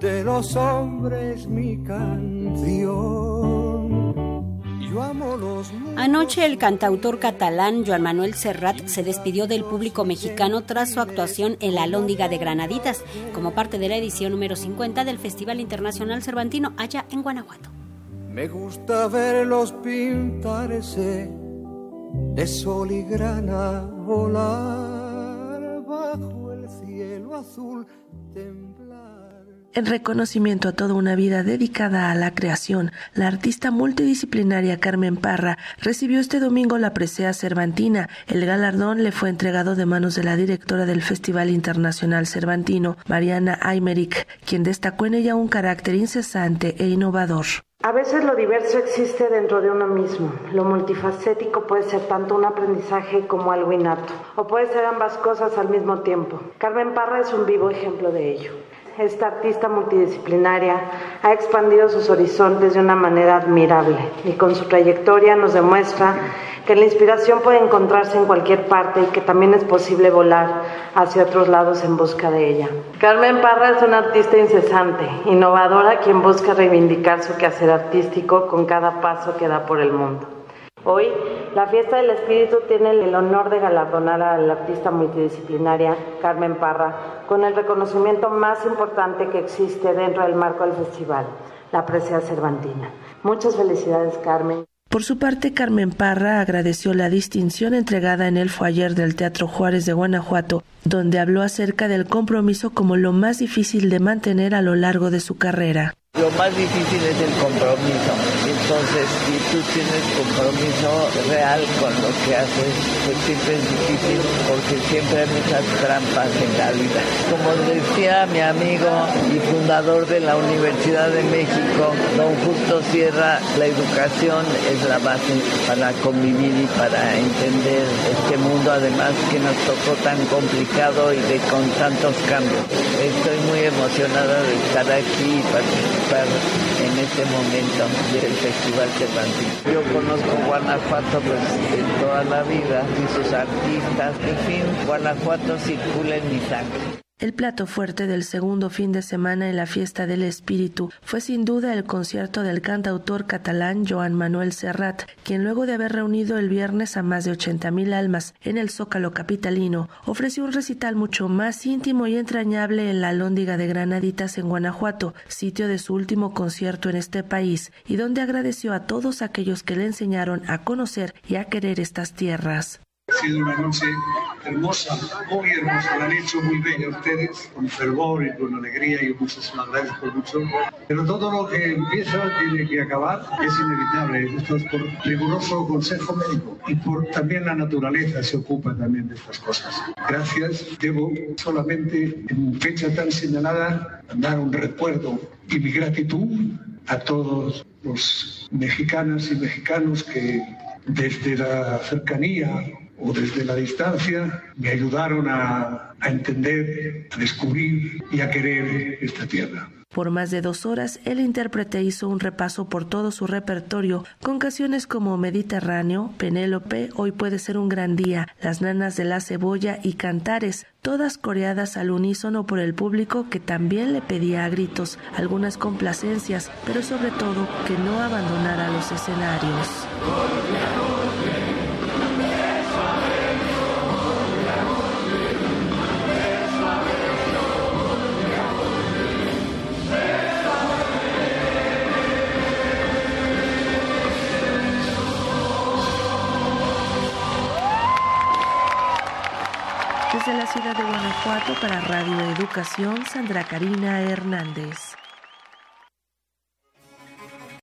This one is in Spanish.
de los hombres mi canción. Anoche el cantautor catalán Joan Manuel Serrat se despidió del público mexicano tras su actuación en la Lóndiga de Granaditas, como parte de la edición número 50 del Festival Internacional Cervantino allá en Guanajuato. Me gusta verlos pintarse de sol y grana volar bajo el cielo azul en reconocimiento a toda una vida dedicada a la creación, la artista multidisciplinaria Carmen Parra recibió este domingo la presea Cervantina. El galardón le fue entregado de manos de la directora del Festival Internacional Cervantino, Mariana Aymerich, quien destacó en ella un carácter incesante e innovador. A veces lo diverso existe dentro de uno mismo. Lo multifacético puede ser tanto un aprendizaje como algo innato, o puede ser ambas cosas al mismo tiempo. Carmen Parra es un vivo ejemplo de ello esta artista multidisciplinaria ha expandido sus horizontes de una manera admirable y con su trayectoria nos demuestra que la inspiración puede encontrarse en cualquier parte y que también es posible volar hacia otros lados en busca de ella. Carmen Parra es una artista incesante, innovadora, quien busca reivindicar su quehacer artístico con cada paso que da por el mundo. Hoy, la Fiesta del Espíritu tiene el honor de galardonar a la artista multidisciplinaria Carmen Parra con el reconocimiento más importante que existe dentro del marco del festival, la presea cervantina. Muchas felicidades, Carmen. Por su parte, Carmen Parra agradeció la distinción entregada en el foyer del Teatro Juárez de Guanajuato, donde habló acerca del compromiso como lo más difícil de mantener a lo largo de su carrera. Lo más difícil es el compromiso. Entonces, si tú tienes compromiso real con lo que haces, pues siempre es difícil porque siempre hay muchas trampas en la vida. Como decía mi amigo y fundador de la Universidad de México, don Justo Sierra, la educación es la base para convivir y para entender este mundo, además que nos tocó tan complicado y de con tantos cambios. Estoy muy emocionada de estar aquí y participar en este momento del Festival Cervantino. Yo conozco Guanajuato pues toda la vida y sus artistas, en fin, Guanajuato circula en mi sangre. El plato fuerte del segundo fin de semana en la fiesta del espíritu fue sin duda el concierto del cantautor catalán Joan Manuel Serrat, quien luego de haber reunido el viernes a más de ochenta mil almas en el Zócalo capitalino, ofreció un recital mucho más íntimo y entrañable en la Lóndiga de Granaditas en Guanajuato, sitio de su último concierto en este país, y donde agradeció a todos aquellos que le enseñaron a conocer y a querer estas tierras. Hermosa, muy hermosa, la han hecho muy bella ustedes, con fervor y con alegría y muchísimas gracias por mucho. Pero todo lo que empieza tiene que acabar, es inevitable. Esto es por riguroso consejo médico y por también la naturaleza se ocupa también de estas cosas. Gracias. Debo solamente en fecha tan señalada dar un recuerdo y mi gratitud a todos los mexicanas y mexicanos que desde la cercanía o desde la distancia me ayudaron a, entender, a descubrir y a querer esta tierra. Por más de dos horas, el intérprete hizo un repaso por todo su repertorio, con canciones como Mediterráneo, Penélope, Hoy puede ser un gran día, Las nanas de la cebolla y Cantares, todas coreadas al unísono por el público que también le pedía a gritos algunas complacencias, pero sobre todo que no abandonara los escenarios. Desde la ciudad de Guanajuato para Radio Educación, Sandra Karina Hernández.